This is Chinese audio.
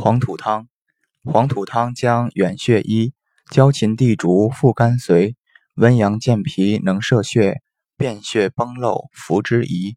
黄土汤，黄土汤将远血一，焦秦地竹附肝髓，温阳健脾能摄血，便血崩漏服之宜。